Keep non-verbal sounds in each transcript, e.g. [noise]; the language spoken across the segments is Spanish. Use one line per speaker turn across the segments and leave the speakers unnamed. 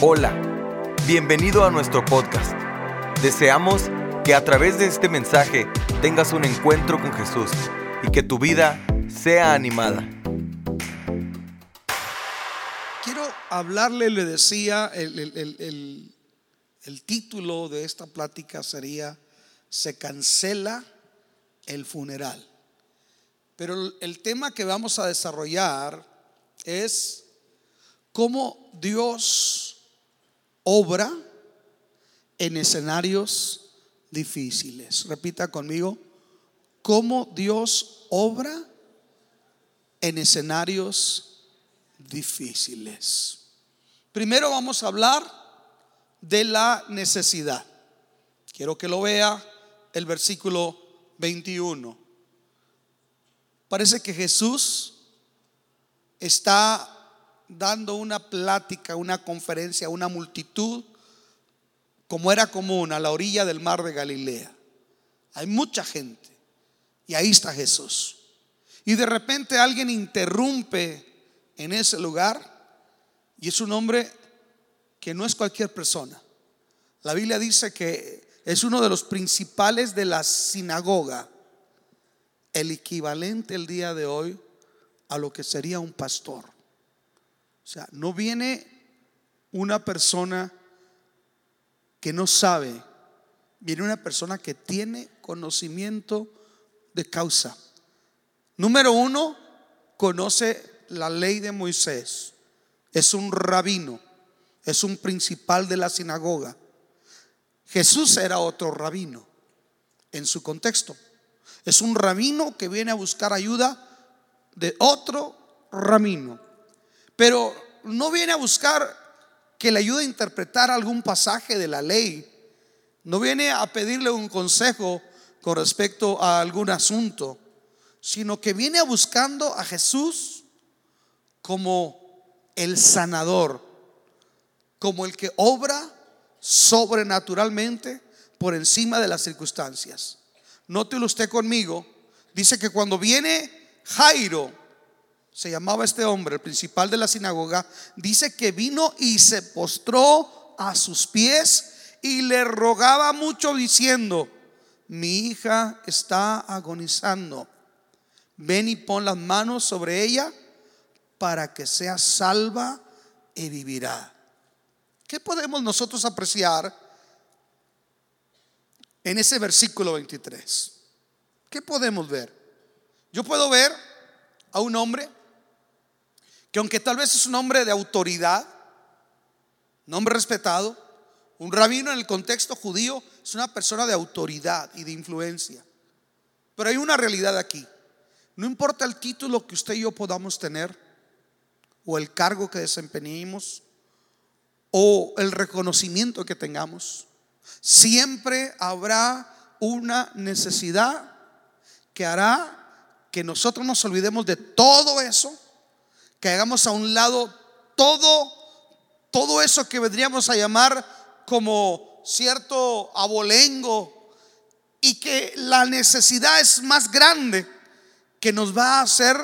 Hola, bienvenido a nuestro podcast. Deseamos que a través de este mensaje tengas un encuentro con Jesús y que tu vida sea animada.
Quiero hablarle, le decía, el, el- el- el- título de esta plática sería Se cancela el funeral. Pero el tema que vamos a desarrollar es cómo Dios obra en escenarios difíciles. Repita conmigo, cómo Dios obra en escenarios difíciles. Primero vamos a hablar de la necesidad. Quiero que lo vea el versículo 21. Parece que Jesús está dando una plática, una conferencia a una multitud, como era común, a la orilla del mar de Galilea. Hay mucha gente y ahí está Jesús. Y de repente alguien interrumpe en ese lugar y es un hombre que no es cualquier persona. La Biblia dice que es uno de los principales de la sinagoga, el equivalente el día de hoy a lo que sería un pastor. O sea, no viene una persona que no sabe, viene una persona que tiene conocimiento de causa. Número uno, conoce la ley de Moisés. Es un rabino, es un principal de la sinagoga. Jesús era otro rabino en su contexto. Es un rabino que viene a buscar ayuda de otro rabino. Pero no viene a buscar que le ayude a interpretar algún pasaje de la ley. No viene a pedirle un consejo con respecto a algún asunto, sino que viene buscando a Jesús como el sanador, como el que obra sobrenaturalmente por encima de las circunstancias. Nótelo usted conmigo, dice que cuando viene Jairo, se llamaba este hombre, el principal de la sinagoga, dice que vino y se postró a sus pies y le rogaba mucho diciendo, mi hija está agonizando, ven y pon las manos sobre ella para que sea salva y vivirá. ¿Qué podemos nosotros apreciar en ese versículo 23? ¿Qué podemos ver? Yo puedo ver a un hombre que aunque tal vez es un hombre de autoridad, un hombre respetado, un rabino en el contexto judío es una persona de autoridad y de influencia. Pero hay una realidad aquí. No importa el título que usted y yo podamos tener, o el cargo que desempeñemos, o el reconocimiento que tengamos, siempre habrá una necesidad que hará que nosotros nos olvidemos de todo eso, que hagamos a un lado todo, todo eso que vendríamos a llamar como cierto abolengo y que la necesidad es más grande que nos va a hacer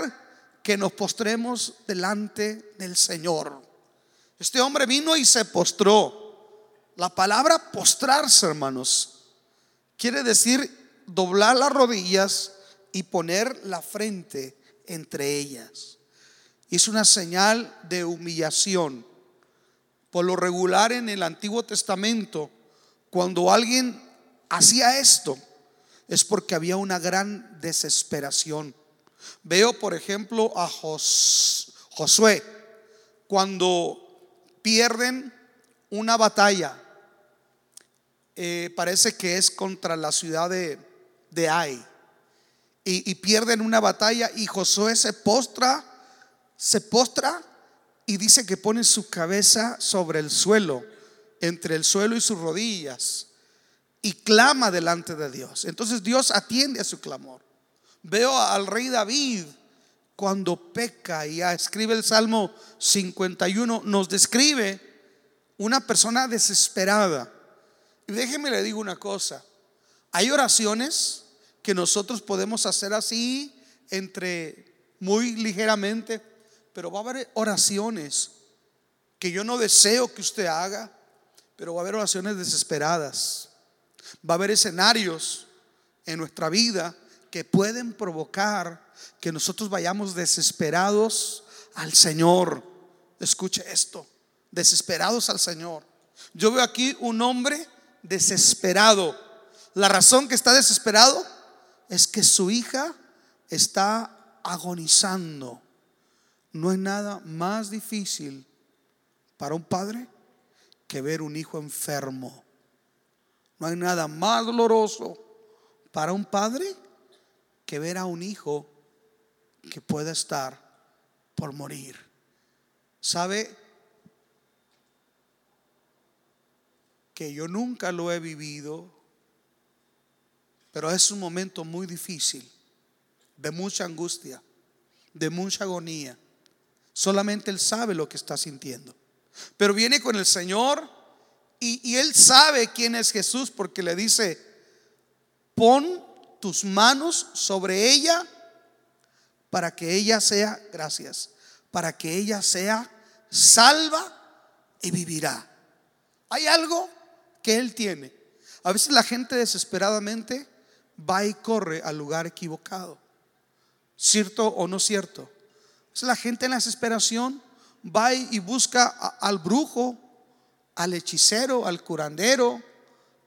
que nos postremos delante del Señor. Este hombre vino y se postró. La palabra postrarse, hermanos, quiere decir doblar las rodillas y poner la frente entre ellas. Es una señal de humillación. Por lo regular en el Antiguo Testamento, cuando alguien hacía esto, es porque había una gran desesperación. Veo, por ejemplo, a Jos- Josué, cuando pierden una batalla, eh, parece que es contra la ciudad de, de Ai, y, y pierden una batalla y Josué se postra, se postra y dice que pone su cabeza sobre el suelo, entre el suelo y sus rodillas, y clama delante de Dios. Entonces Dios atiende a su clamor. Veo al rey David cuando peca y escribe el Salmo 51, nos describe una persona desesperada. Y déjeme le digo una cosa, hay oraciones que nosotros podemos hacer así entre muy ligeramente, pero va a haber oraciones que yo no deseo que usted haga, pero va a haber oraciones desesperadas. Va a haber escenarios en nuestra vida que pueden provocar que nosotros vayamos desesperados al Señor. Escuche esto, desesperados al Señor. Yo veo aquí un hombre desesperado. La razón que está desesperado es que su hija está agonizando. No hay nada más difícil para un padre que ver un hijo enfermo. No hay nada más doloroso para un padre que ver a un hijo que pueda estar por morir. ¿Sabe? Que yo nunca lo he vivido, pero es un momento muy difícil, de mucha angustia, de mucha agonía. Solamente Él sabe lo que está sintiendo. Pero viene con el Señor y, Él sabe quién es Jesús porque le dice, pon tus manos sobre ella para que ella sea, gracias, para que ella sea salva y vivirá. Hay algo que Él tiene. A veces la gente desesperadamente va y corre al lugar equivocado. ¿Cierto o no cierto? La gente en la desesperación va y busca al brujo, al hechicero, al curandero,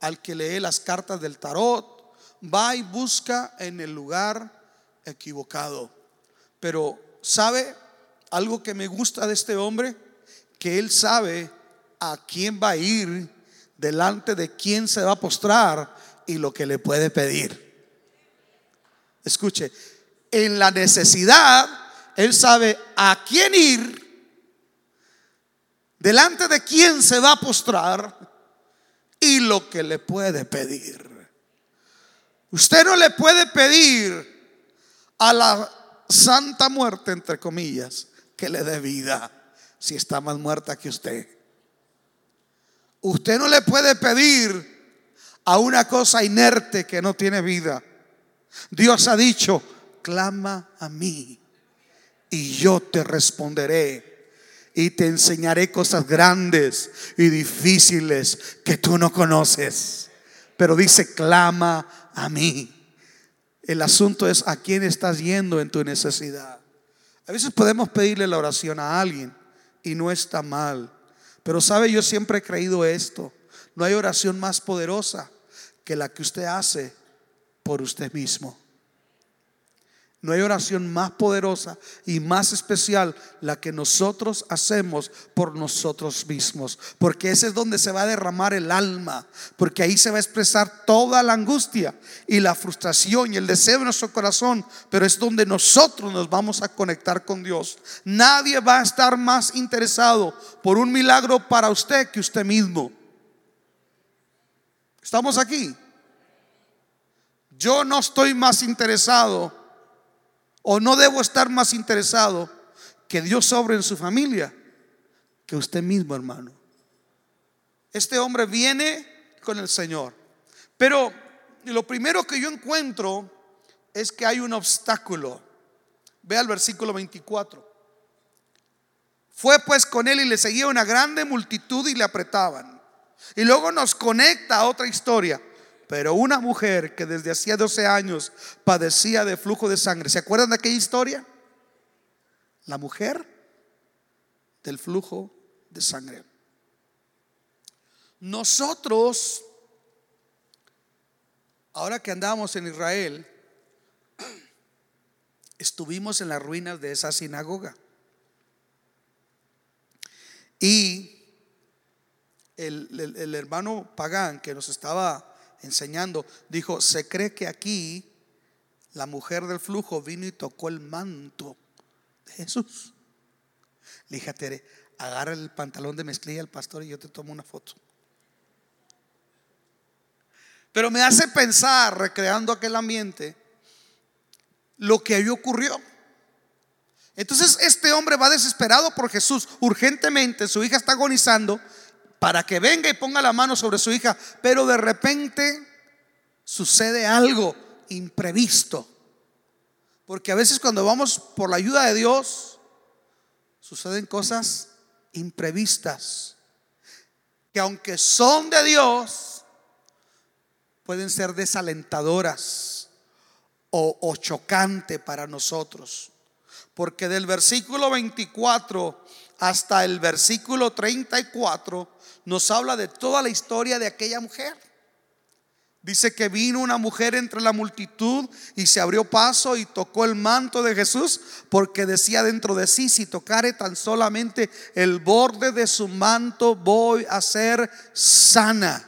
al que lee las cartas del tarot. Va y busca en el lugar equivocado. Pero ¿sabe algo que me gusta de este hombre? Que él sabe a quién va a ir, delante de quién se va a postrar y lo que le puede pedir. Escuche, en la necesidad, él sabe a quién ir, delante de quién se va a postrar y lo que le puede pedir. Usted no le puede pedir a la santa muerte, entre comillas, que le dé vida si está más muerta que usted. Usted no le puede pedir a una cosa inerte que no tiene vida. Dios ha dicho, clama a mí y yo te responderé y te enseñaré cosas grandes y difíciles que tú no conoces. Pero dice, clama a mí. El asunto es a quién estás yendo en tu necesidad. A veces podemos pedirle la oración a alguien y no está mal. Pero sabe, yo siempre he creído esto. No hay oración más poderosa que la que usted hace por usted mismo. No hay oración más poderosa y más especial la que nosotros hacemos por nosotros mismos. Porque ese es donde se va a derramar el alma. Porque ahí se va a expresar toda la angustia y la frustración y el deseo de nuestro corazón. Pero es donde nosotros nos vamos a conectar con Dios. Nadie va a estar más interesado por un milagro para usted que usted mismo. ¿Estamos aquí? Yo no estoy más interesado o no debo estar más interesado que Dios sobre en su familia que usted mismo, hermano. Este hombre viene con el Señor. Pero lo primero que yo encuentro es que hay un obstáculo. Ve al versículo 24. Fue pues con él y le seguía una grande multitud y le apretaban. Y luego nos conecta a otra historia. Pero una mujer que desde hacía 12 años padecía de flujo de sangre, ¿se acuerdan de aquella historia? La mujer del flujo de sangre. Nosotros, ahora que andamos en Israel, [clears throat] estuvimos en las ruinas de esa sinagoga. Y el, el hermano Pagán que nos estaba enseñando, dijo, se cree que aquí la mujer del flujo vino y tocó el manto de Jesús. Le dije a Tere, agarra el pantalón de mezclilla al pastor y yo te tomo una foto. Pero me hace pensar, recreando aquel ambiente, lo que ahí ocurrió. Entonces este hombre va desesperado por Jesús, urgentemente, su hija está agonizando para que venga y ponga la mano sobre su hija, pero de repente sucede algo imprevisto. Porque a veces cuando vamos por la ayuda de Dios, suceden cosas imprevistas, que aunque son de Dios, pueden ser desalentadoras o, o chocante para nosotros. Porque del versículo 24 hasta el versículo 34 nos habla de toda la historia de aquella mujer. Dice que vino una mujer entre la multitud y se abrió paso y tocó el manto de Jesús porque decía dentro de sí, si tocare tan solamente el borde de su manto voy a ser sana.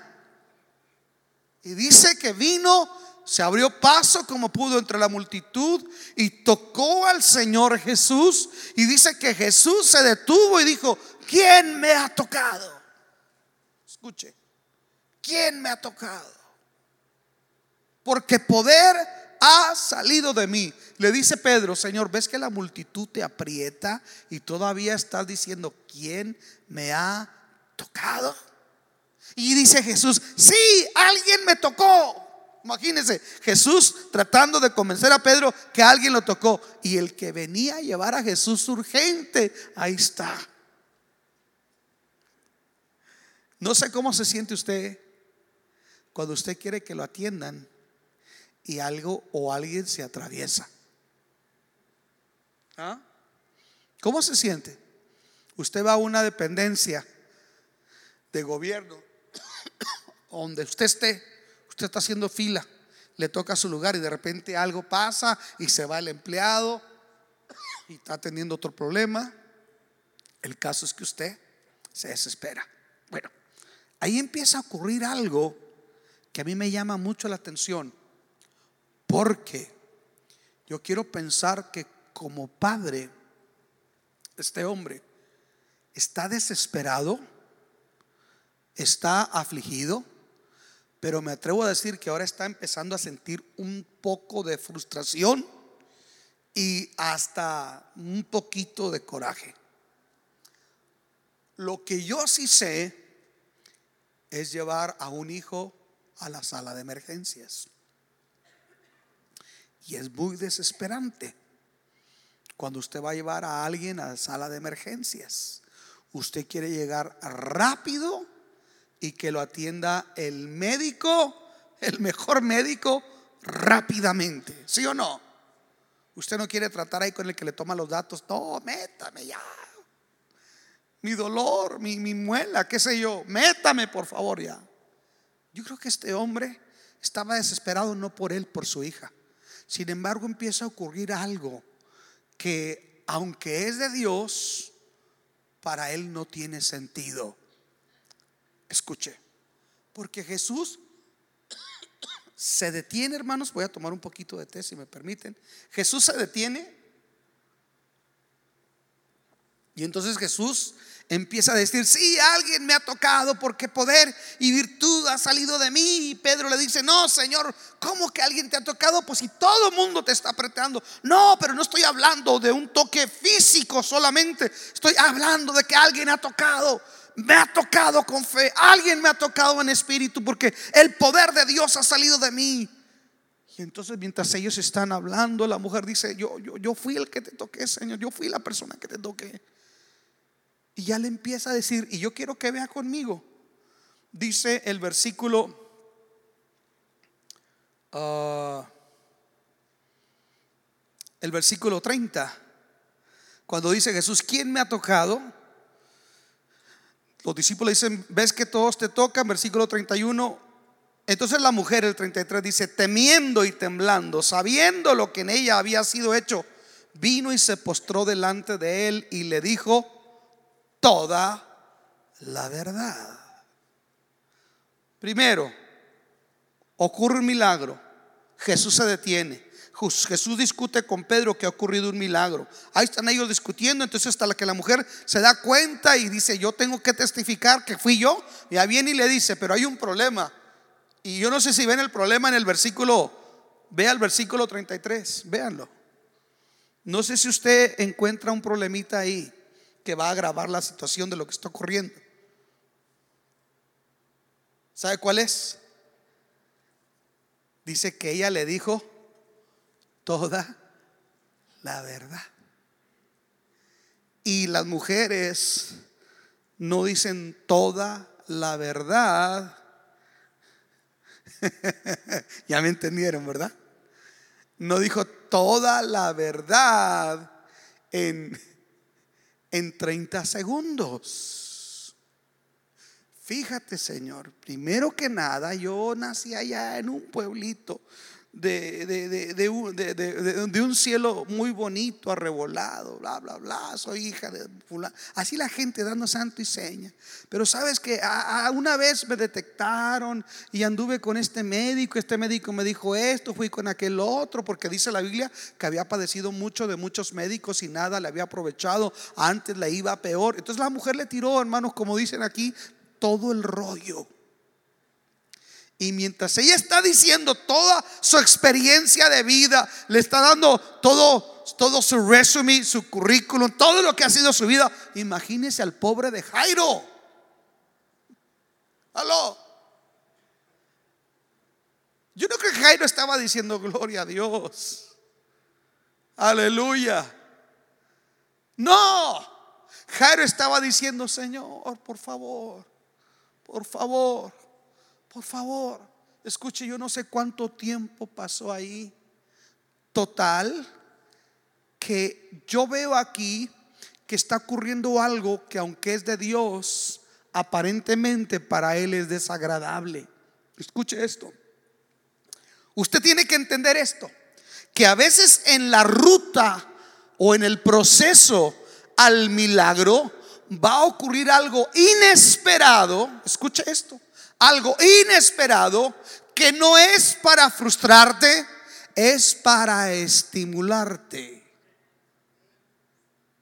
Y dice que vino, se abrió paso como pudo entre la multitud y tocó al Señor Jesús. Y dice que Jesús se detuvo y dijo, ¿quién me ha tocado? Escuche, ¿quién me ha tocado? porque poder ha salido de mí. Le dice Pedro, Señor, ¿ves que la multitud te aprieta y todavía estás diciendo, ¿quién me ha tocado? Y dice Jesús, sí, alguien me tocó. Imagínense, Jesús tratando de convencer a Pedro que alguien lo tocó. Y el que venía a llevar a Jesús urgente, ahí está. No sé cómo se siente usted cuando usted quiere que lo atiendan y algo o alguien se atraviesa. ¿Ah? ¿Cómo se siente? Usted va a una dependencia de gobierno [coughs] donde usted esté, usted está haciendo fila, le toca su lugar y de repente algo pasa y se va el empleado y está teniendo otro problema. El caso es que usted se desespera. Bueno, ahí empieza a ocurrir algo que a mí me llama mucho la atención. Porque yo quiero pensar que como padre, este hombre está desesperado, está afligido, pero me atrevo a decir que ahora está empezando a sentir un poco de frustración y hasta un poquito de coraje. Lo que yo sí sé es llevar a un hijo a la sala de emergencias. Y es muy desesperante cuando usted va a llevar a alguien a la sala de emergencias. Usted quiere llegar rápido y que lo atienda el médico, el mejor médico, rápidamente. ¿Sí o no? Usted no quiere tratar ahí con el que le toma los datos. No, métame ya. Mi dolor, mi, mi muela, qué sé yo. Métame, por favor, ya. Yo creo que este hombre estaba desesperado no por él, por su hija. Sin embargo, empieza a ocurrir algo que, aunque es de Dios, para él no tiene sentido. Escuche, porque Jesús se detiene, hermanos. Voy a tomar un poquito de té, si me permiten. Jesús se detiene. Y entonces Jesús empieza a decir, sí, alguien me ha tocado porque poder y virtud ha salido de mí. Y Pedro le dice, no, Señor, ¿cómo que alguien te ha tocado? Pues si todo el mundo te está apretando. No, pero no estoy hablando de un toque físico solamente. Estoy hablando de que alguien ha tocado. Me ha tocado con fe. Alguien me ha tocado en espíritu porque el poder de Dios ha salido de mí. Y entonces mientras ellos están hablando, la mujer dice, yo, yo, yo fui el que te toqué, Señor. Yo fui la persona que te toqué. Y ya le empieza a decir, y yo quiero que vea conmigo, dice el versículo, uh, el versículo 30, cuando dice Jesús, ¿quién me ha tocado? Los discípulos dicen, ¿ves que todos te tocan? Versículo 31. Entonces la mujer, el 33, dice, temiendo y temblando, sabiendo lo que en ella había sido hecho, vino y se postró delante de él y le dijo, toda la verdad. Primero, ocurre un milagro. Jesús se detiene. Jesús discute con Pedro que ha ocurrido un milagro. Ahí están ellos discutiendo, entonces hasta la que la mujer se da cuenta y dice, yo tengo que testificar que fui yo. Ya viene y le dice, pero hay un problema. Y yo no sé si ven el problema en el versículo, vea el versículo 33, véanlo. No sé si usted encuentra un problemita ahí que va a agravar la situación de lo que está ocurriendo. ¿Sabe cuál es? Dice que ella le dijo toda la verdad. Y las mujeres no dicen toda la verdad. [laughs] ya me entendieron, ¿verdad? No dijo toda la verdad en, en 30 segundos. Fíjate, Señor, primero que nada, yo nací allá en un pueblito de, de, de, un, cielo muy bonito, arrebolado, bla, bla, bla, soy hija de fulano. Así la gente dando santo y seña. Pero sabes que a, una vez me detectaron y anduve con este médico, este médico me dijo esto, fui con aquel otro, porque dice la Biblia que había padecido mucho de muchos médicos y nada le había aprovechado, antes le iba peor. Entonces la mujer le tiró, hermanos, como dicen aquí, todo el rollo. Y mientras ella está diciendo toda su experiencia de vida, le está dando todo, todo su resumen, su currículum, todo lo que ha sido su vida, imagínese al pobre de Jairo. Aló. Yo no creo que Jairo estaba diciendo gloria a Dios. Aleluya. No. Jairo estaba diciendo, Señor, por favor, por favor por favor, escuche, yo no sé cuánto tiempo pasó ahí. Total, que yo veo aquí que está ocurriendo algo que aunque es de Dios, aparentemente para Él es desagradable. Escuche esto. Usted tiene que entender esto, que a veces en la ruta o en el proceso al milagro va a ocurrir algo inesperado. Escuche esto algo inesperado que no es para frustrarte, es para estimularte.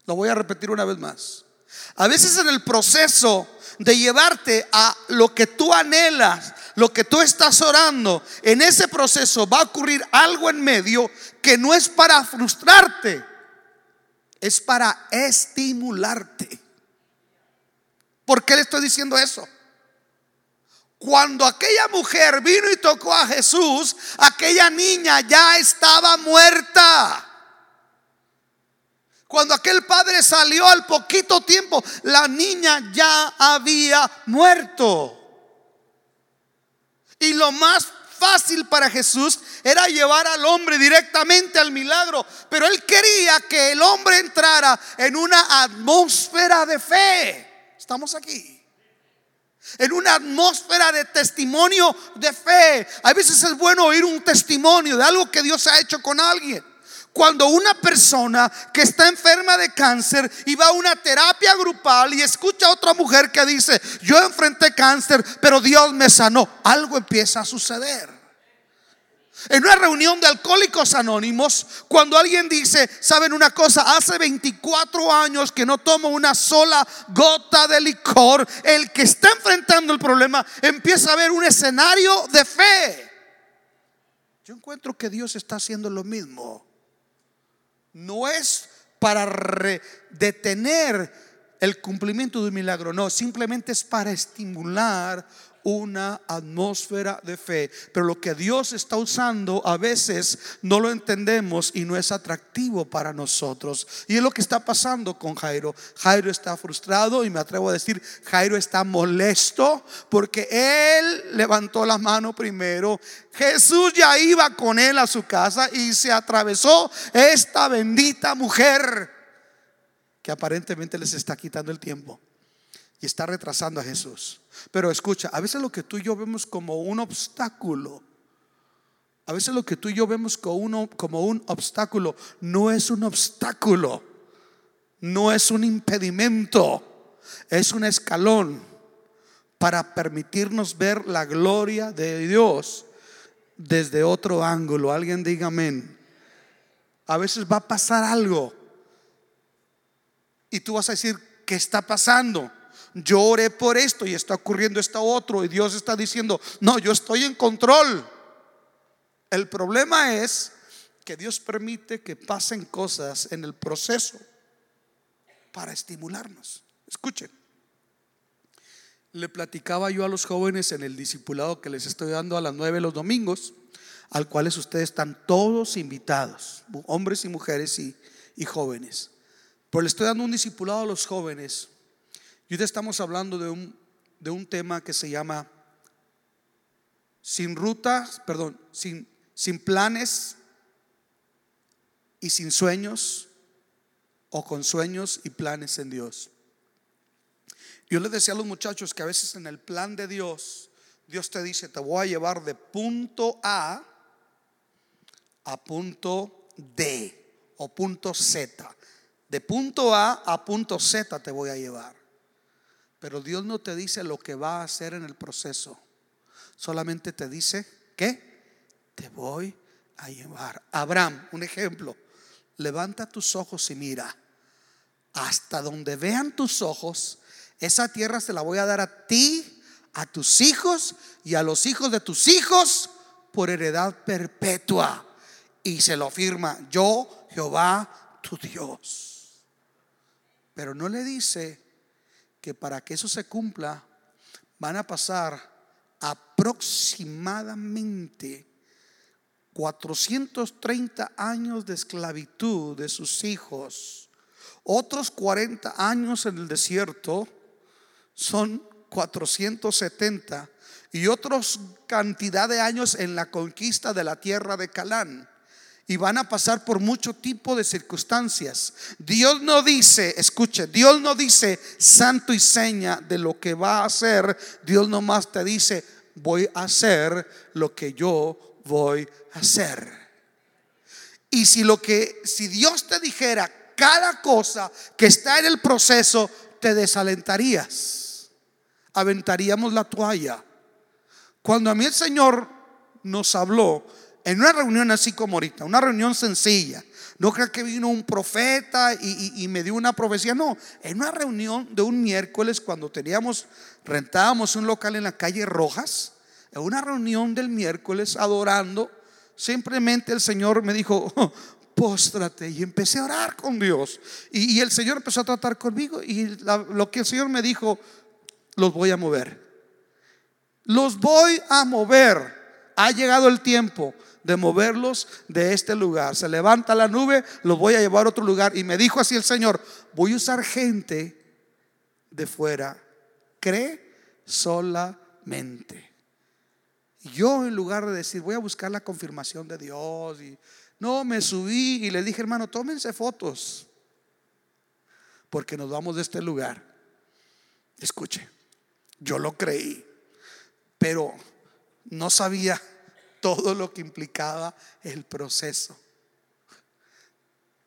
Lo voy a repetir una vez más. A veces en el proceso de llevarte a lo que tú anhelas, lo que tú estás orando, en ese proceso va a ocurrir algo en medio que no es para frustrarte, es para estimularte. ¿Por qué le estoy diciendo eso? Cuando aquella mujer vino y tocó a Jesús, aquella niña ya estaba muerta. Cuando aquel padre salió al poquito tiempo, la niña ya había muerto. Y lo más fácil para Jesús era llevar al hombre directamente al milagro, pero él quería que el hombre entrara en una atmósfera de fe. Estamos aquí en una atmósfera de testimonio de fe. A veces es bueno oír un testimonio de algo que Dios ha hecho con alguien. Cuando una persona que está enferma de cáncer y va a una terapia grupal y escucha a otra mujer que dice, yo enfrenté cáncer, pero Dios me sanó, algo empieza a suceder. En una reunión de alcohólicos anónimos, cuando alguien dice, ¿saben una cosa? Hace 24 años que no tomo una sola gota de licor, el que está enfrentando el problema empieza a ver un escenario de fe. Yo encuentro que Dios está haciendo lo mismo. No es para detener el cumplimiento de un milagro, no, simplemente es para estimular una atmósfera de fe. Pero lo que Dios está usando a veces no lo entendemos y no es atractivo para nosotros. Y es lo que está pasando con Jairo. Jairo está frustrado y me atrevo a decir, Jairo está molesto porque él levantó la mano primero. Jesús ya iba con él a su casa y se atravesó esta bendita mujer que aparentemente les está quitando el tiempo y está retrasando a Jesús. Pero escucha, a veces lo que tú y yo vemos como un obstáculo, a veces lo que tú y yo vemos como, uno, como un obstáculo, no es un obstáculo, no es un impedimento, es un escalón para permitirnos ver la gloria de Dios desde otro ángulo. Alguien diga amén. A veces va a pasar algo y tú vas a decir, ¿qué está pasando? Yo oré por esto y está ocurriendo esto otro y Dios está diciendo, no, yo estoy en control. El problema es que Dios permite que pasen cosas en el proceso para estimularnos. Escuchen, le platicaba yo a los jóvenes en el discipulado que les estoy dando a las nueve los domingos, al cual ustedes están todos invitados, hombres y mujeres y, y jóvenes. Pero le estoy dando un discipulado a los jóvenes Y hoy estamos hablando de un, de un tema que se llama sin rutas, perdón, sin, sin planes y sin sueños o con sueños y planes en Dios. Yo les decía a los muchachos que a veces en el plan de Dios, Dios te dice, te voy a llevar de punto A a punto D o punto Z. De punto A a punto Z te voy a llevar. Pero Dios no te dice lo que va a hacer en el proceso. Solamente te dice que te voy a llevar. Abraham, un ejemplo. Levanta tus ojos y mira. Hasta donde vean tus ojos, esa tierra se la voy a dar a ti, a tus hijos y a los hijos de tus hijos por heredad perpetua. Y se lo firma, yo, Jehová, tu Dios. Pero no le dice que para que eso se cumpla van a pasar aproximadamente 430 años de esclavitud de sus hijos, otros 40 años en el desierto, son 470 y otros cantidad de años en la conquista de la tierra de Calán y van a pasar por mucho tipo de circunstancias. Dios no dice, escuche, Dios no dice santo y seña de lo que va a hacer. Dios nomás te dice, voy a hacer lo que yo voy a hacer. Y si lo que, si Dios te dijera cada cosa que está en el proceso, te desalentarías. Aventaríamos la toalla. Cuando a mí el Señor nos habló, en una reunión así como ahorita, una reunión sencilla. No creo que vino un profeta y, me dio una profecía. No, en una reunión de un miércoles cuando teníamos, rentábamos un local en la calle Rojas, en una reunión del miércoles adorando, simplemente el Señor me dijo, oh, póstrate y empecé a orar con Dios. Y, el Señor empezó a tratar conmigo y lo que el Señor me dijo, los voy a mover. Los voy a mover. Ha llegado el tiempo de moverlos de este lugar. Se levanta la nube, los voy a llevar a otro lugar. Y me dijo así el Señor, voy a usar gente de fuera. Cree solamente. Yo en lugar de decir, voy a buscar la confirmación de Dios, y no, me subí y le dije, hermano, tómense fotos, porque nos vamos de este lugar. Escuche, yo lo creí, pero no sabía todo lo que implicaba el proceso,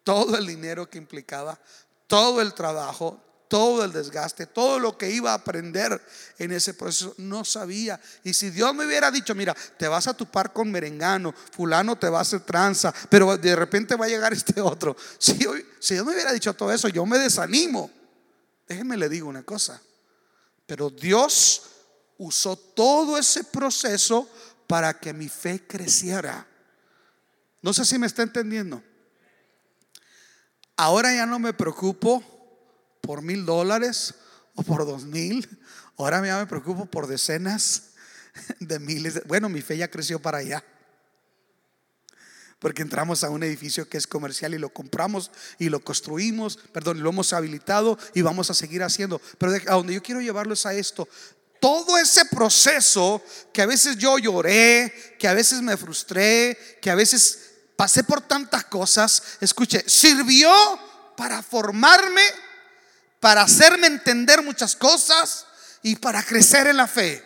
todo el dinero que implicaba, todo el trabajo, todo el desgaste, todo lo que iba a aprender en ese proceso, no sabía. Y si Dios me hubiera dicho, mira, te vas a tupar con merengano, fulano te va a hacer tranza, pero de repente va a llegar este otro. [laughs] Si, si Dios me hubiera dicho todo eso, yo me desanimo. Déjenme le digo una cosa. Pero Dios usó todo ese proceso para que mi fe creciera. No sé si me está entendiendo. Ahora ya no me preocupo por mil dólares o por dos mil. Ahora ya me preocupo por decenas de miles. bueno, mi fe ya creció para allá. Porque entramos a un edificio que es comercial y lo compramos y lo construimos, perdón, lo hemos habilitado y vamos a seguir haciendo. Pero a donde yo quiero llevarlo es a esto todo ese proceso que a veces yo lloré, que a veces me frustré, que a veces pasé por tantas cosas, escuche, sirvió para formarme, para hacerme entender muchas cosas y para crecer en la fe.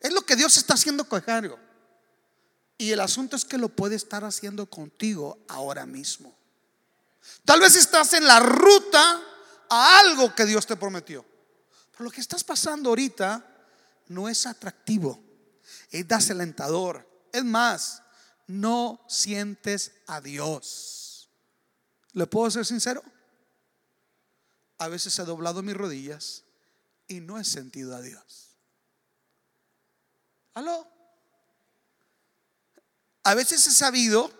Es lo que Dios está haciendo con. Y el asunto es que lo puede estar haciendo contigo ahora mismo. Tal vez estás en la ruta a algo que Dios te prometió. Pero lo que estás pasando ahorita no es atractivo, es desalentador. Es más, no sientes a Dios. ¿Le puedo ser sincero? A veces he doblado mis rodillas y no he sentido a Dios. ¿Aló? A veces he sabido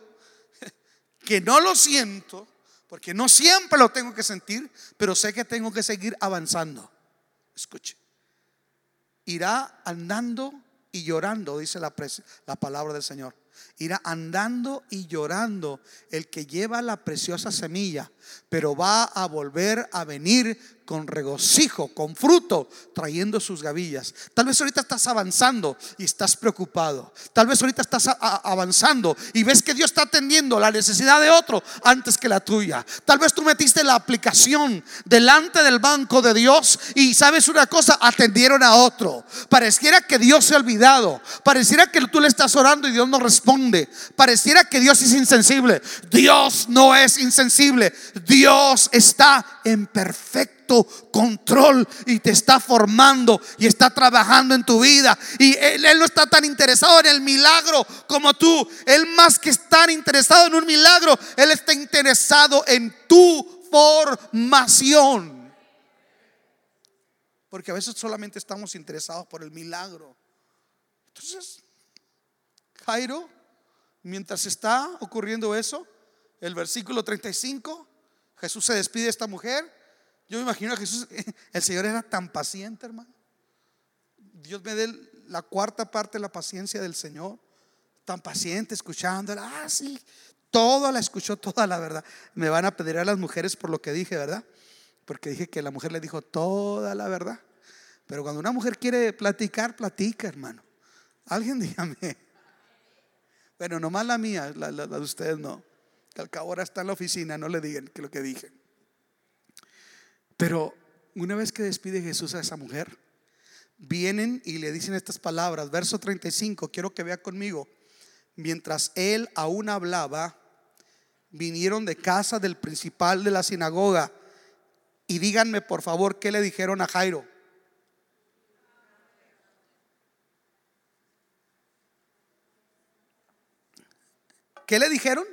[laughs] que no lo siento, porque no siempre lo tengo que sentir, pero sé que tengo que seguir avanzando. Escuche. Irá andando y llorando, dice la, la palabra del Señor. Irá andando y llorando el que lleva la preciosa semilla, pero va a volver a venir con regocijo, con fruto, trayendo sus gavillas. Tal vez ahorita estás avanzando y estás preocupado. Tal vez ahorita estás avanzando y ves que Dios está atendiendo la necesidad de otro antes que la tuya. Tal vez tú metiste la aplicación delante del banco de Dios y sabes una cosa, atendieron a otro. Pareciera que Dios se ha olvidado. Pareciera que tú le estás orando y Dios no responde. Pareciera que Dios es insensible. Dios no es insensible. Dios está en perfecto control y te está formando y está trabajando en tu vida. Y él, no está tan interesado en el milagro como tú. Él más que estar interesado en un milagro, Él está interesado en tu formación. Porque a veces solamente estamos interesados por el milagro. Entonces, Jairo, mientras está ocurriendo eso, el versículo 35 Jesús se despide de esta mujer. Yo me imagino a Jesús, [laughs] el Señor era tan paciente, hermano. Dios me dé la cuarta parte de la paciencia del Señor. Tan paciente, escuchándola. Ah, sí, toda la escuchó, toda la verdad. Me van a pedir a las mujeres por lo que dije, ¿verdad? Porque dije que la mujer le dijo toda la verdad. Pero cuando una mujer quiere platicar, platica, hermano. Alguien dígame. Bueno, nomás la mía, la de ustedes no que ahora está en la oficina, no le digan que lo que dije. Pero una vez que despide Jesús a esa mujer, vienen y le dicen estas palabras, verso 35, quiero que vea conmigo, mientras él aún hablaba, vinieron de casa del principal de la sinagoga y díganme por favor qué le dijeron a Jairo. ¿Qué le dijeron?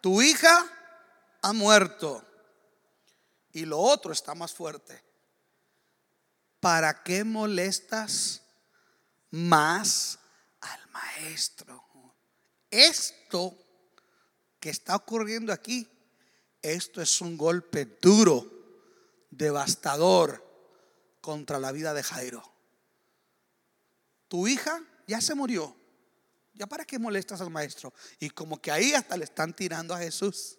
Tu hija ha muerto. Y lo otro está más fuerte. ¿Para qué molestas más al maestro? Esto que está ocurriendo aquí, esto es un golpe duro, devastador contra la vida de Jairo. Tu hija ya se murió. ¿Ya para qué molestas al maestro? Y como que ahí hasta le están tirando a Jesús.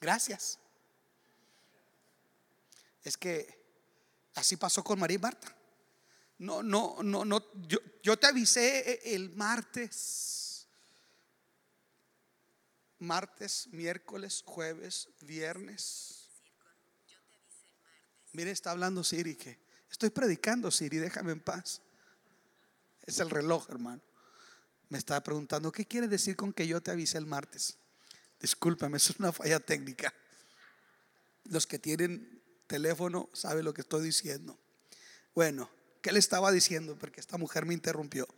Gracias. Es que así pasó con María y Marta. No, no, no, no. Yo, yo te avisé el martes. Martes, miércoles, jueves, viernes. Mire, está hablando Siri que estoy predicando, Siri, déjame en paz. Es el reloj, hermano. Me estaba preguntando, ¿qué quiere decir con que yo te avisé el martes? Discúlpame, eso es una falla técnica. Los que tienen teléfono saben lo que estoy diciendo. Bueno, ¿qué le estaba diciendo? Porque esta mujer me interrumpió.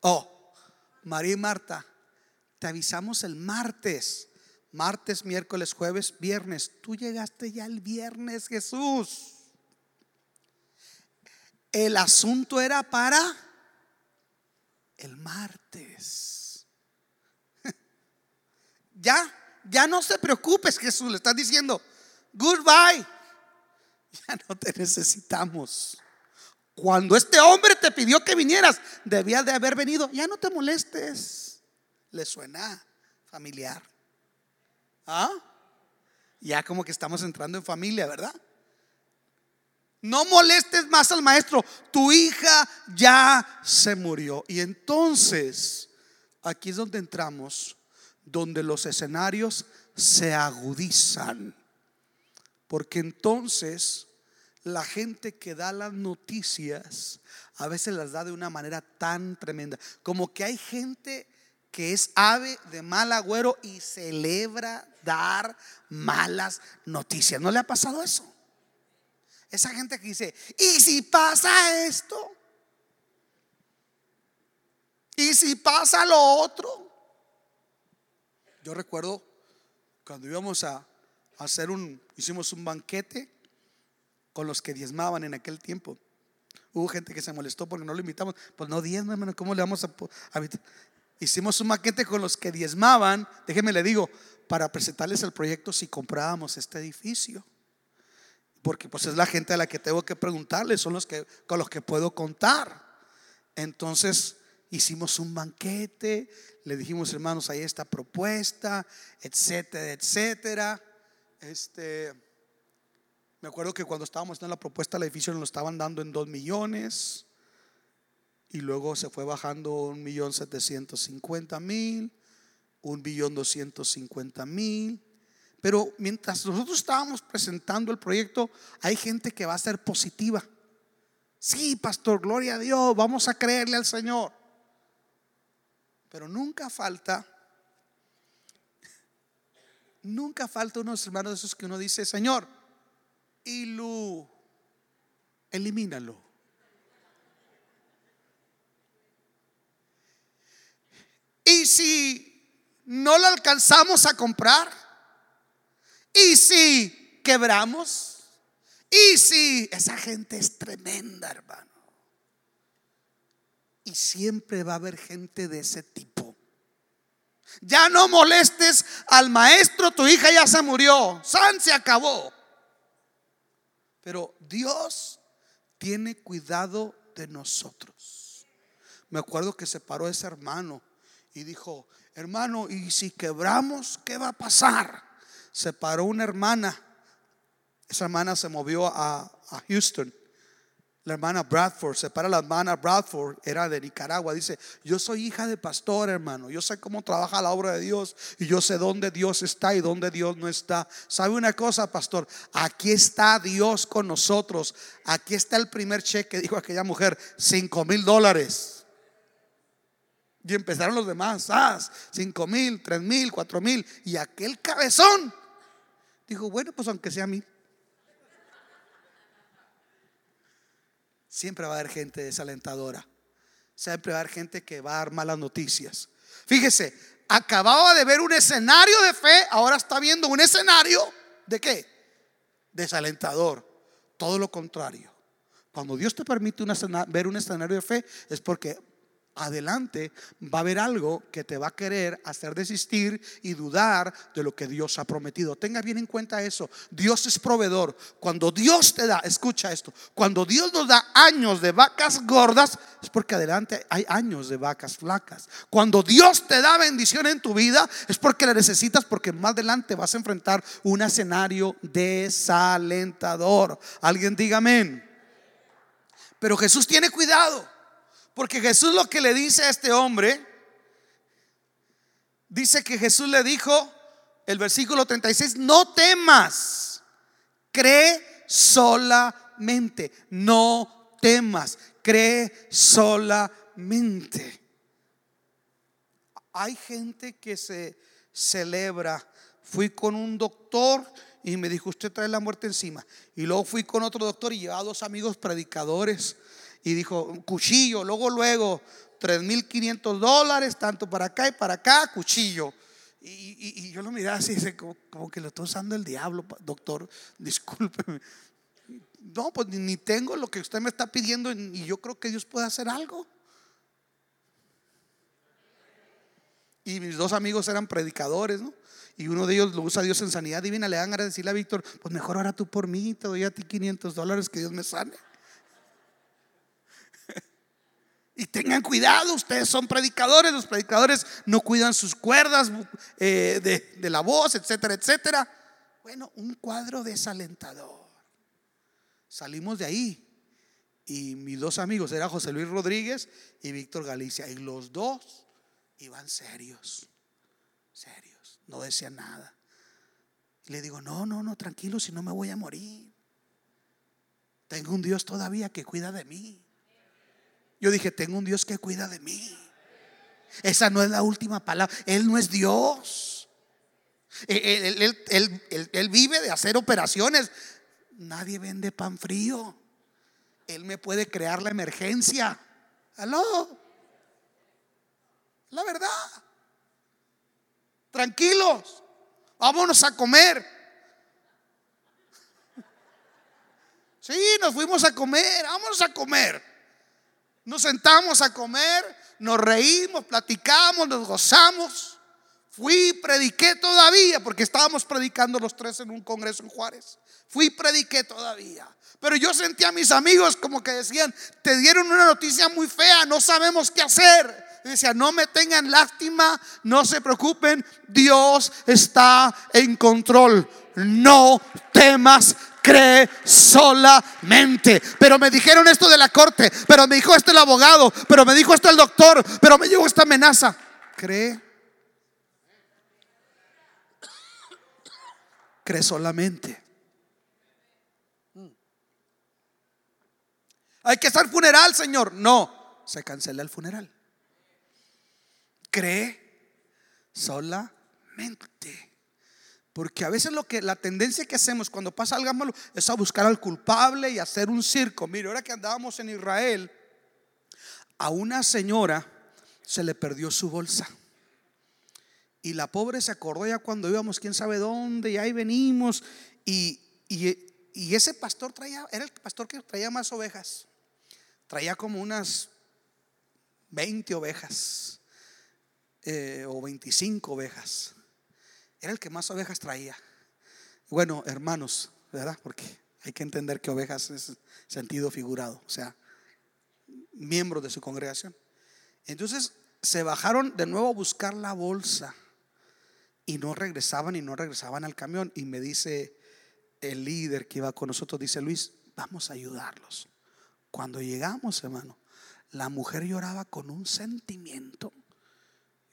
Oh, María y Marta, te avisamos el martes. Martes, miércoles, jueves, viernes. Tú llegaste ya el viernes, Jesús. El asunto era para el martes. [laughs] Ya, ya no se preocupes, Jesús, le estás diciendo, goodbye. [laughs] Ya no te necesitamos. Cuando este hombre te pidió que vinieras, debía de haber venido. Ya no te molestes. Le suena familiar. ¿Ah? Ya como que estamos entrando en familia, ¿verdad? No molestes más al maestro. Tu hija ya se murió. Y entonces, aquí es donde entramos, donde los escenarios se agudizan. Porque entonces la gente que da las noticias a veces las da de una manera tan tremenda. Como que hay gente que es ave de mal agüero y celebra dar malas noticias. ¿No le ha pasado eso? Esa gente que dice, ¿y si pasa esto? ¿Y si pasa lo otro? Yo recuerdo cuando íbamos a hacer un, hicimos un banquete con los que diezmaban en aquel tiempo. Hubo gente que se molestó porque no lo invitamos. Pues no diezma, hermano, ¿cómo le vamos a, a Hicimos un banquete con los que diezmaban, déjeme le digo, para presentarles el proyecto si comprábamos este edificio porque pues es la gente a la que tengo que preguntarle, son los que con los que puedo contar. Entonces, hicimos un banquete, le dijimos, hermanos, ahí está propuesta, etcétera, etcétera. Este, me acuerdo que cuando estábamos en la propuesta, el edificio nos lo estaban dando en dos millones. Y luego se fue bajando un millón setecientos cincuenta mil, un billón doscientos cincuenta mil. Pero mientras nosotros estábamos presentando el proyecto, hay gente que va a ser positiva. Sí, pastor, gloria a Dios, vamos a creerle al Señor. Pero nunca falta, nunca falta unos hermanos de esos que uno dice, Señor, y lo elimínalo. Y si no lo alcanzamos a comprar, y si quebramos, y si esa gente es tremenda, hermano. Y siempre va a haber gente de ese tipo. Ya no molestes al maestro, tu hija ya se murió, San se acabó. Pero Dios tiene cuidado de nosotros. Me acuerdo que se paró ese hermano y dijo, hermano, ¿y si quebramos, qué va a pasar? Se paró una hermana. Esa hermana se movió a, a Houston la hermana Bradford, se para la hermana Bradford, era de Nicaragua, dice, yo soy hija de pastor, hermano, yo sé cómo trabaja la obra de Dios y yo sé dónde Dios está y dónde Dios no está. ¿Sabe una cosa, pastor? Aquí está Dios con nosotros. Aquí está el primer cheque, dijo aquella mujer, cinco mil dólares. Y empezaron los demás, ah, cinco mil, tres mil, cuatro mil. Y aquel cabezón dijo, bueno, pues aunque sea mil. Siempre va a haber gente desalentadora. Siempre va a haber gente que va a dar malas noticias. Fíjese, acababa de ver un escenario de fe, ahora está viendo un escenario de qué? Desalentador. Todo lo contrario. Cuando Dios te permite ver un escenario de fe es porque adelante va a haber algo que te va a querer hacer desistir y dudar de lo que Dios ha prometido. Tenga bien en cuenta eso. Dios es proveedor. Cuando Dios te da, escucha esto, cuando Dios nos da años de vacas gordas, es porque adelante hay años de vacas flacas. Cuando Dios te da bendición en tu vida, es porque la necesitas, porque más adelante vas a enfrentar un escenario desalentador. Alguien diga amén. Pero Jesús tiene cuidado. Porque Jesús lo que le dice a este hombre, dice que Jesús le dijo, el versículo 36, no temas, cree solamente, no temas, cree solamente. Hay gente que se celebra. Fui con un doctor y me dijo, usted trae la muerte encima. Y luego fui con otro doctor y llevaba dos amigos predicadores y dijo, cuchillo, luego, luego, 3.500 dólares, tanto para acá y para acá, cuchillo. Y, yo lo miraba así, como, que lo está usando el diablo, doctor, [laughs] discúlpeme. No, pues ni tengo lo que usted me está pidiendo y yo creo que Dios puede hacer algo. Y mis dos amigos eran predicadores, ¿no? Y uno de ellos lo usa Dios en sanidad divina. Le dan a decirle a Víctor, pues mejor ahora tú por mí, te doy a ti 500 dólares, que Dios me sane. Y tengan cuidado, ustedes son predicadores, los predicadores no cuidan sus cuerdas eh, de, la voz, etcétera, etcétera. Bueno, un cuadro desalentador. Salimos de ahí y mis dos amigos, era José Luis Rodríguez y Víctor Galicia, y los dos iban serios, serios, no decían nada. Y le digo, no, no, no, tranquilo, si no me voy a morir. Tengo un Dios todavía que cuida de mí. Yo dije, tengo un Dios que cuida de mí. Esa no es la última palabra. Él no es Dios. Él, vive de hacer operaciones. Nadie vende pan frío. Él me puede crear la emergencia. Aló. La verdad. Tranquilos. Vámonos a comer. Sí, nos fuimos a comer. Vámonos a comer. Nos sentamos a comer, nos reímos, platicamos, nos gozamos. Fui prediqué todavía, porque estábamos predicando los tres en un congreso en Juárez. Fui prediqué todavía. Pero yo sentí a mis amigos como que decían, te dieron una noticia muy fea, no sabemos qué hacer. Y decía, no me tengan lástima, no se preocupen, Dios está en control. No temas, cree solamente. Pero me dijeron esto de la corte, pero me dijo esto el abogado, pero me dijo esto el doctor, pero me llegó esta amenaza. Cree. Cree solamente. Hay que hacer funeral, Señor. No, se cancela el funeral. Cree solamente. Porque a veces lo que la tendencia que hacemos cuando pasa algo malo es a buscar al culpable y hacer un circo. Mire, ahora que andábamos en Israel, a una señora se le perdió su bolsa. Y la pobre se acordó ya cuando íbamos, quién sabe dónde, y ahí venimos. Y, y ese pastor traía, era el pastor que traía más ovejas traía como unas 20 ovejas eh, o 25 ovejas. Era el que más ovejas traía. Bueno, hermanos, ¿verdad? Porque hay que entender que ovejas es sentido figurado, o sea, miembros de su congregación. Entonces se bajaron de nuevo a buscar la bolsa y no regresaban y no regresaban al camión. Y me dice el líder que iba con nosotros, dice Luis, vamos a ayudarlos. Cuando llegamos, hermano, la mujer lloraba con un sentimiento.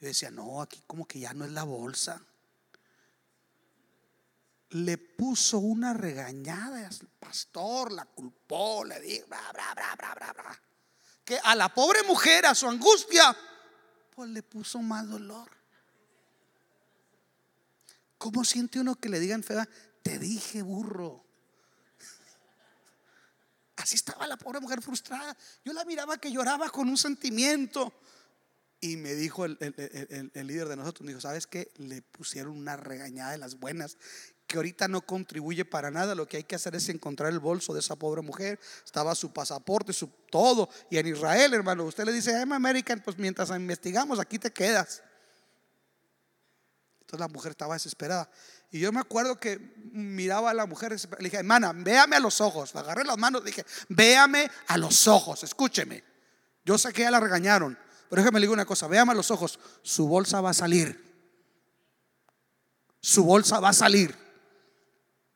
Yo decía, no, aquí como que ya no es la bolsa. Le puso una regañada al pastor, la culpó, le dijo, bra, bra, bra, bra, bra, bra. Que a la pobre mujer, a su angustia, pues le puso más dolor. ¿Cómo siente uno que le digan fea? Te dije burro. [laughs] Así estaba la pobre mujer frustrada. Yo la miraba que lloraba con un sentimiento. Y me dijo el, líder de nosotros, me dijo, ¿sabes qué? Le pusieron una regañada de las buenas, que ahorita no contribuye para nada. Lo que hay que hacer es encontrar el bolso de esa pobre mujer. Estaba su pasaporte, su todo. Y en Israel, hermano, usted le dice, I'm American, pues mientras investigamos, aquí te quedas. Entonces la mujer estaba desesperada. Y yo me acuerdo que miraba a la mujer, le dije, hermana, véame a los ojos. agarré las manos, dije, véame a los ojos, escúcheme. Yo sé que ya la regañaron, pero déjame le digo una cosa, véame a los ojos, su bolsa va a salir. Su bolsa va a salir.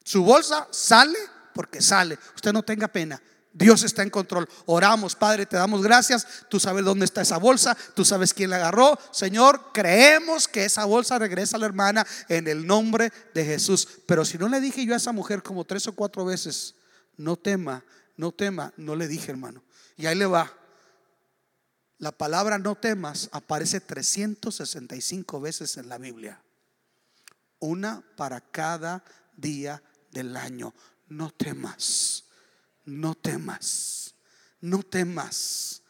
Su bolsa sale porque sale. Usted no tenga pena. Dios está en control. Oramos, Padre, te damos gracias. Tú sabes dónde está esa bolsa, tú sabes quién la agarró. Señor, creemos que esa bolsa regresa a la hermana en el nombre de Jesús. Pero si no le dije yo a esa mujer como tres o cuatro veces, no tema, no tema, no le dije, hermano. Y ahí le va. La palabra no temas aparece 365 veces en la Biblia. Una para cada día del año. No temas no temas, no temas,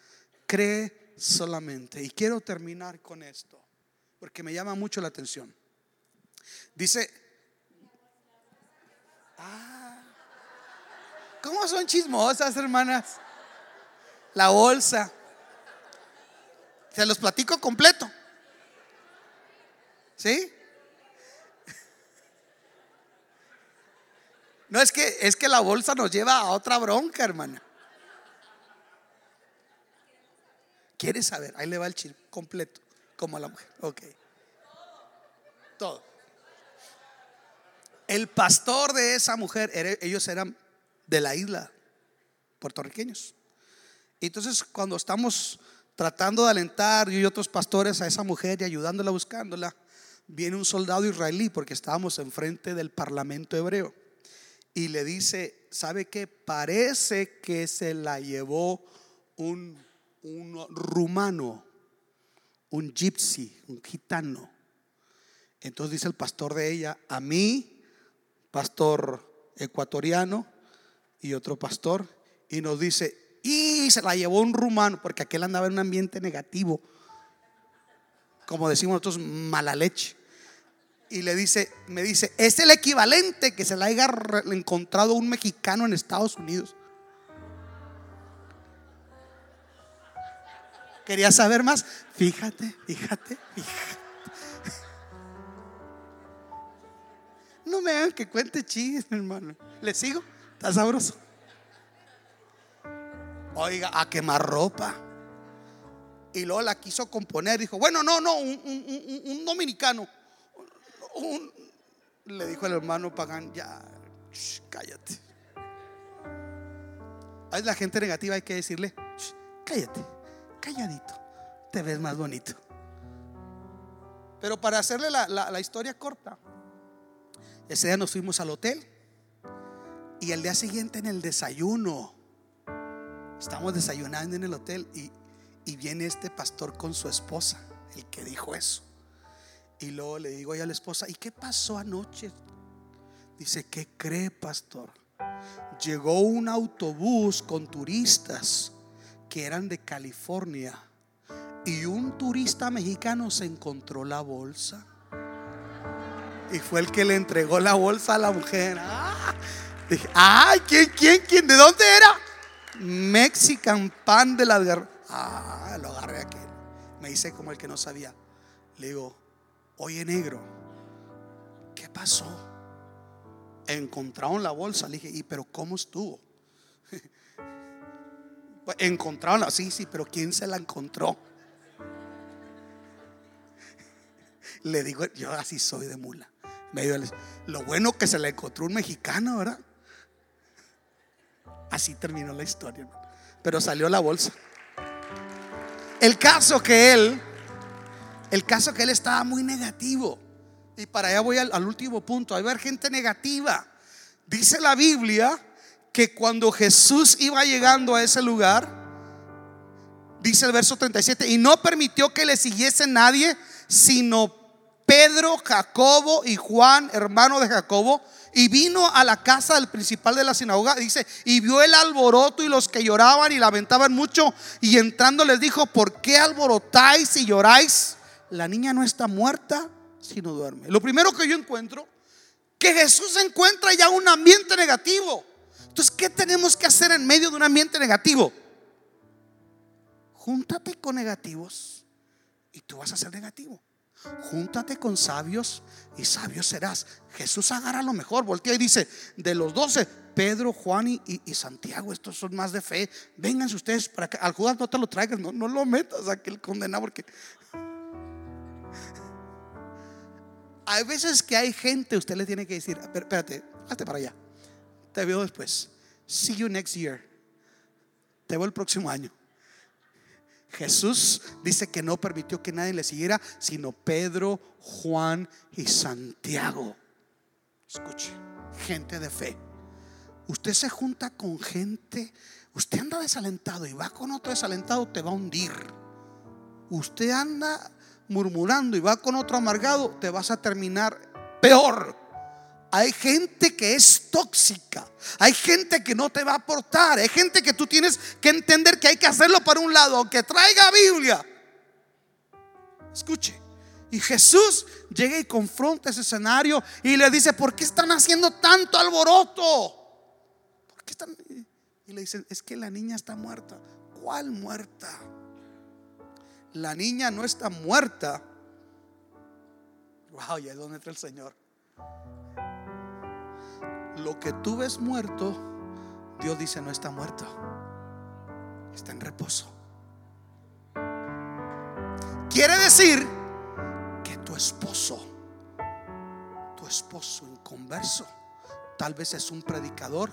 cree solamente. Y quiero terminar con esto, porque me llama mucho la atención. Dice, ah, ¿cómo son chismosas, hermanas? La bolsa. Se los platico completo. ¿Sí? No es que es que la bolsa nos lleva a otra bronca, hermana. ¿Quieres saber? Ahí le va el chip completo, como a la mujer. Ok. Todo. El pastor de esa mujer, ellos eran de la isla, puertorriqueños. Entonces, cuando estamos tratando de alentar, yo y otros pastores a esa mujer y ayudándola, buscándola, viene un soldado israelí, porque estábamos enfrente del parlamento hebreo y le dice, ¿sabe qué? Parece que se la llevó un, un rumano, un gypsy, un gitano. Entonces dice el pastor de ella, a mí, pastor ecuatoriano y otro pastor, y nos dice, y se la llevó un rumano, porque aquel andaba en un ambiente negativo, como decimos nosotros, mala leche y le dice, me dice, es el equivalente que se la haya encontrado un mexicano en Estados Unidos. ¿Quería saber más? Fíjate, fíjate, fíjate. No me hagan que cuente chistes, hermano. ¿Le sigo? Está sabroso. Oiga, a quemar ropa. Y luego la quiso componer. Dijo, bueno, no, no, un, dominicano. Le dijo el hermano Pagán, ya, cállate. A la gente negativa hay que decirle, cállate, calladito, te ves más bonito. Pero para hacerle la, historia corta, ese día nos fuimos al hotel y el día siguiente en el desayuno, estamos desayunando en el hotel y viene este pastor con su esposa, el que dijo eso. Y luego le digo a la esposa, ¿y qué pasó anoche? Dice, ¿qué cree, pastor? Llegó un autobús con turistas que eran de California y un turista mexicano se encontró la bolsa. Y fue el que le entregó la bolsa a la mujer. Ah, dije, ay, ¿quién, quién, quién? ¿De dónde era? Mexican pan de la guerra. Ah, lo agarré aquel. Me hice como el que no sabía. Le digo, oye negro, ¿qué pasó? Encontraron la bolsa. Le dije, ¿y pero cómo estuvo? [laughs] Encontraron la, sí, sí, pero ¿quién se la encontró? [laughs] Le digo, yo así soy de mula. lo bueno que se le encontró un mexicano, ¿verdad? Así terminó la historia. Pero salió la bolsa. El caso que él, el caso que él estaba muy negativo. Y para allá voy al, al último punto. Hay ver gente negativa. Dice la Biblia que cuando Jesús iba llegando a ese lugar, dice el verso 37, y no permitió que le siguiese nadie, sino Pedro, Jacobo y Juan, hermano de Jacobo, y vino a la casa del principal de la sinagoga, dice, y vio el alboroto y los que lloraban y lamentaban mucho, y entrando les dijo, ¿por qué alborotáis y lloráis? La niña no está muerta, sino duerme. Lo primero que yo encuentro, que Jesús encuentra ya un ambiente negativo. Entonces, ¿qué tenemos que hacer en medio de un ambiente negativo? Júntate con negativos y tú vas a ser negativo. Júntate con sabios y sabios serás. Jesús agarra lo mejor, voltea y dice, de los doce, Pedro, Juan y, Santiago, estos son más de fe. Vénganse ustedes para que al Judas no te lo traigas, no, no lo metas aquel condenado porque... Hay veces que hay gente, usted le tiene que decir, espérate, hazte para allá. Te veo después. See you next year. Te veo el próximo año. Jesús dice que no permitió que nadie le siguiera, sino Pedro, Juan y Santiago. Escuche, gente de fe. Usted se junta con gente, usted anda desalentado y va con otro desalentado, te va a hundir. Usted anda murmurando y va con otro amargado, te vas a terminar peor. Hay gente que es tóxica. Hay gente que no te va a aportar. Hay gente que tú tienes que entender que hay que hacerlo para un lado, aunque traiga Biblia. Escuche. Y Jesús llega y confronta ese escenario y le dice, ¿por qué están haciendo tanto alboroto? Y le dicen, es que la niña está muerta. ¿Cuál muerta? La niña no está muerta. Wow, ¿y es donde entra el Señor? lo que tú ves muerto, Dios dice no está muerto, está en reposo. Quiere decir que tu esposo, tu esposo inconverso, tal vez es un predicador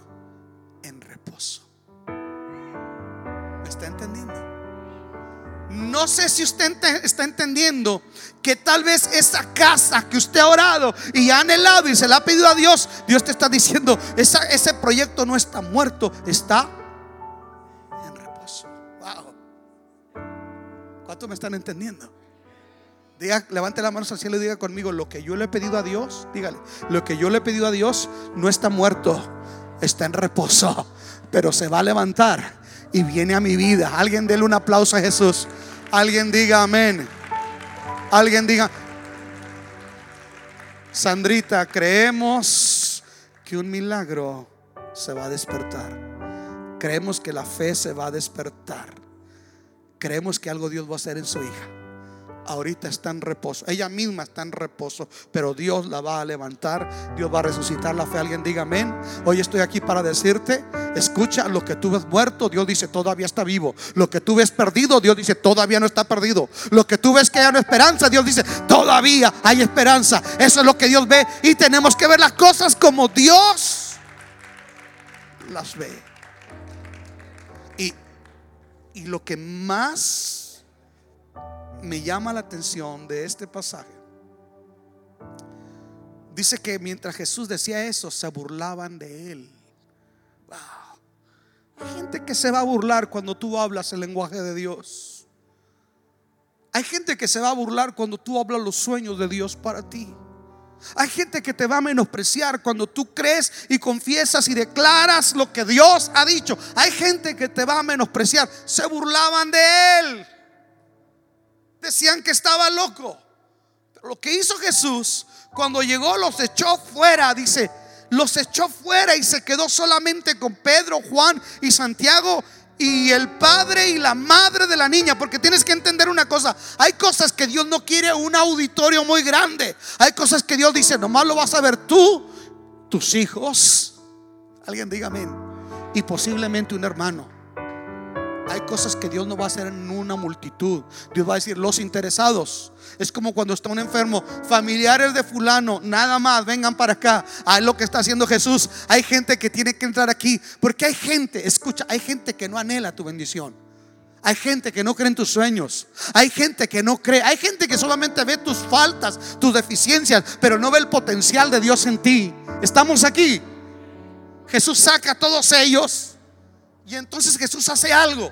en reposo. ¿Me está entendiendo? No sé si usted está entendiendo que tal vez esa casa que usted ha orado y ha anhelado y se la ha pedido a Dios, Dios te está diciendo, ese proyecto no está muerto, está en reposo. Wow. ¿Cuánto me están entendiendo? Diga, levante las manos al cielo y diga conmigo, lo que yo le he pedido a Dios, dígale, lo que yo le he pedido a Dios no está muerto, está en reposo, pero se va a levantar y viene a mi vida. Alguien déle un aplauso a Jesús. Alguien diga amén. Alguien diga, Sandrita, creemos que un milagro se va a despertar. Creemos que la fe se va a despertar. Creemos que algo Dios va a hacer en su hija. Ahorita está en reposo. Ella misma está en reposo, pero Dios la va a levantar, Dios va a resucitar la fe. Alguien diga amén. Hoy estoy aquí para decirte, escucha, lo que tú ves muerto, Dios dice, todavía está vivo. Lo que tú ves perdido, Dios dice, todavía no está perdido. Lo que tú ves que hay una esperanza, Dios dice, todavía hay esperanza. Eso es lo que Dios ve y tenemos que ver las cosas como Dios las ve. Y, y lo que más me llama la atención de este pasaje. Dice que mientras Jesús decía eso, se burlaban de él. Hay gente que se va a burlar cuando tú hablas el lenguaje de Dios. Hay gente que se va a burlar cuando tú hablas los sueños de Dios para ti. Hay gente que te va a menospreciar cuando tú crees y confiesas y declaras lo que Dios ha dicho. Hay gente que te va a menospreciar. Se burlaban de él decían que estaba loco. Pero lo que hizo Jesús cuando llegó los echó fuera, dice, los echó fuera y se quedó solamente con Pedro, Juan y Santiago y el padre y la madre de la niña, porque tienes que entender una cosa, hay cosas que Dios no quiere un auditorio muy grande, hay cosas que Dios dice, nomás lo vas a ver tú, tus hijos, alguien diga amén, y posiblemente un hermano. Hay cosas que Dios no va a hacer en una multitud. Dios va a decir, los interesados. Es como cuando está un enfermo, familiares de fulano, nada más, vengan para acá. A lo que está haciendo Jesús. Hay gente que tiene que entrar aquí. Porque hay gente, escucha, hay gente que no anhela tu bendición. Hay gente que no cree en tus sueños. Hay gente que no cree. Hay gente que solamente ve tus faltas, tus deficiencias, pero no ve el potencial de Dios en ti. Estamos aquí. Jesús saca a todos ellos y entonces Jesús hace algo.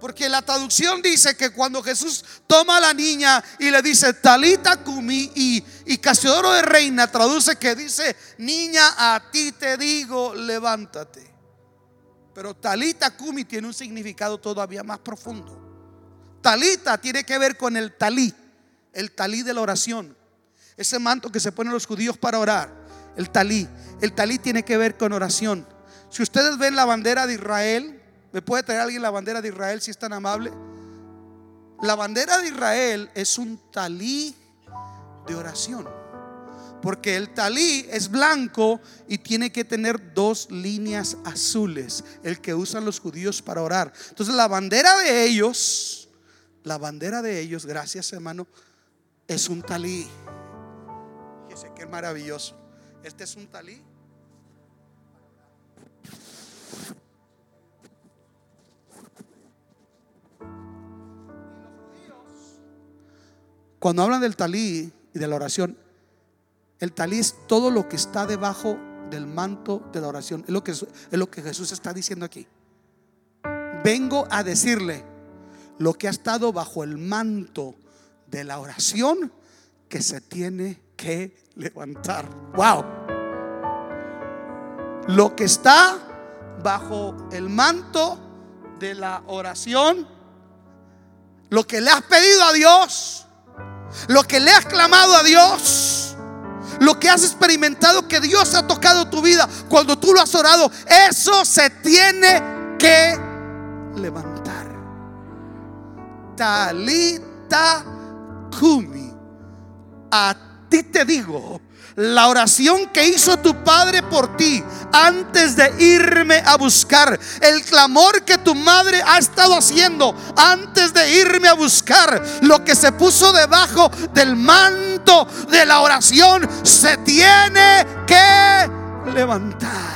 Porque la traducción dice que cuando Jesús toma a la niña y le dice Talita Kumi y, y Casiodoro de Reina traduce que dice Niña, a ti te digo, levántate. Pero Talita Kumi tiene un significado todavía más profundo. Talita tiene que ver con el talí, el talí de la oración. Ese manto que se ponen los judíos para orar, el talí. El talí tiene que ver con oración. Si ustedes ven la bandera de Israel, ¿me puede traer alguien la bandera de Israel si es tan amable? La bandera de Israel es un talí de oración. Porque el talí es blanco y tiene que tener dos líneas azules, el que usan los judíos para orar. Entonces la bandera de ellos, la bandera de ellos, gracias hermano, es un talí. Fíjese qué maravilloso. Este es un talí Cuando hablan del talí y de la oración, el talí es todo lo que está debajo del manto de la oración. Es lo que, es lo que Jesús está diciendo aquí. Vengo a decirle lo que ha estado bajo el manto de la oración que se tiene que levantar. Wow. Lo que está bajo el manto de la oración, lo que le has pedido a Dios, lo que le has clamado a Dios, lo que has experimentado que Dios ha tocado tu vida cuando tú lo has orado, eso se tiene que levantar. Talita Kumi, a ti te digo, la oración que hizo tu padre por ti antes de irme a buscar, el clamor que tu madre ha estado haciendo antes de irme a buscar, lo que se puso debajo del manto de la oración, se tiene que levantar.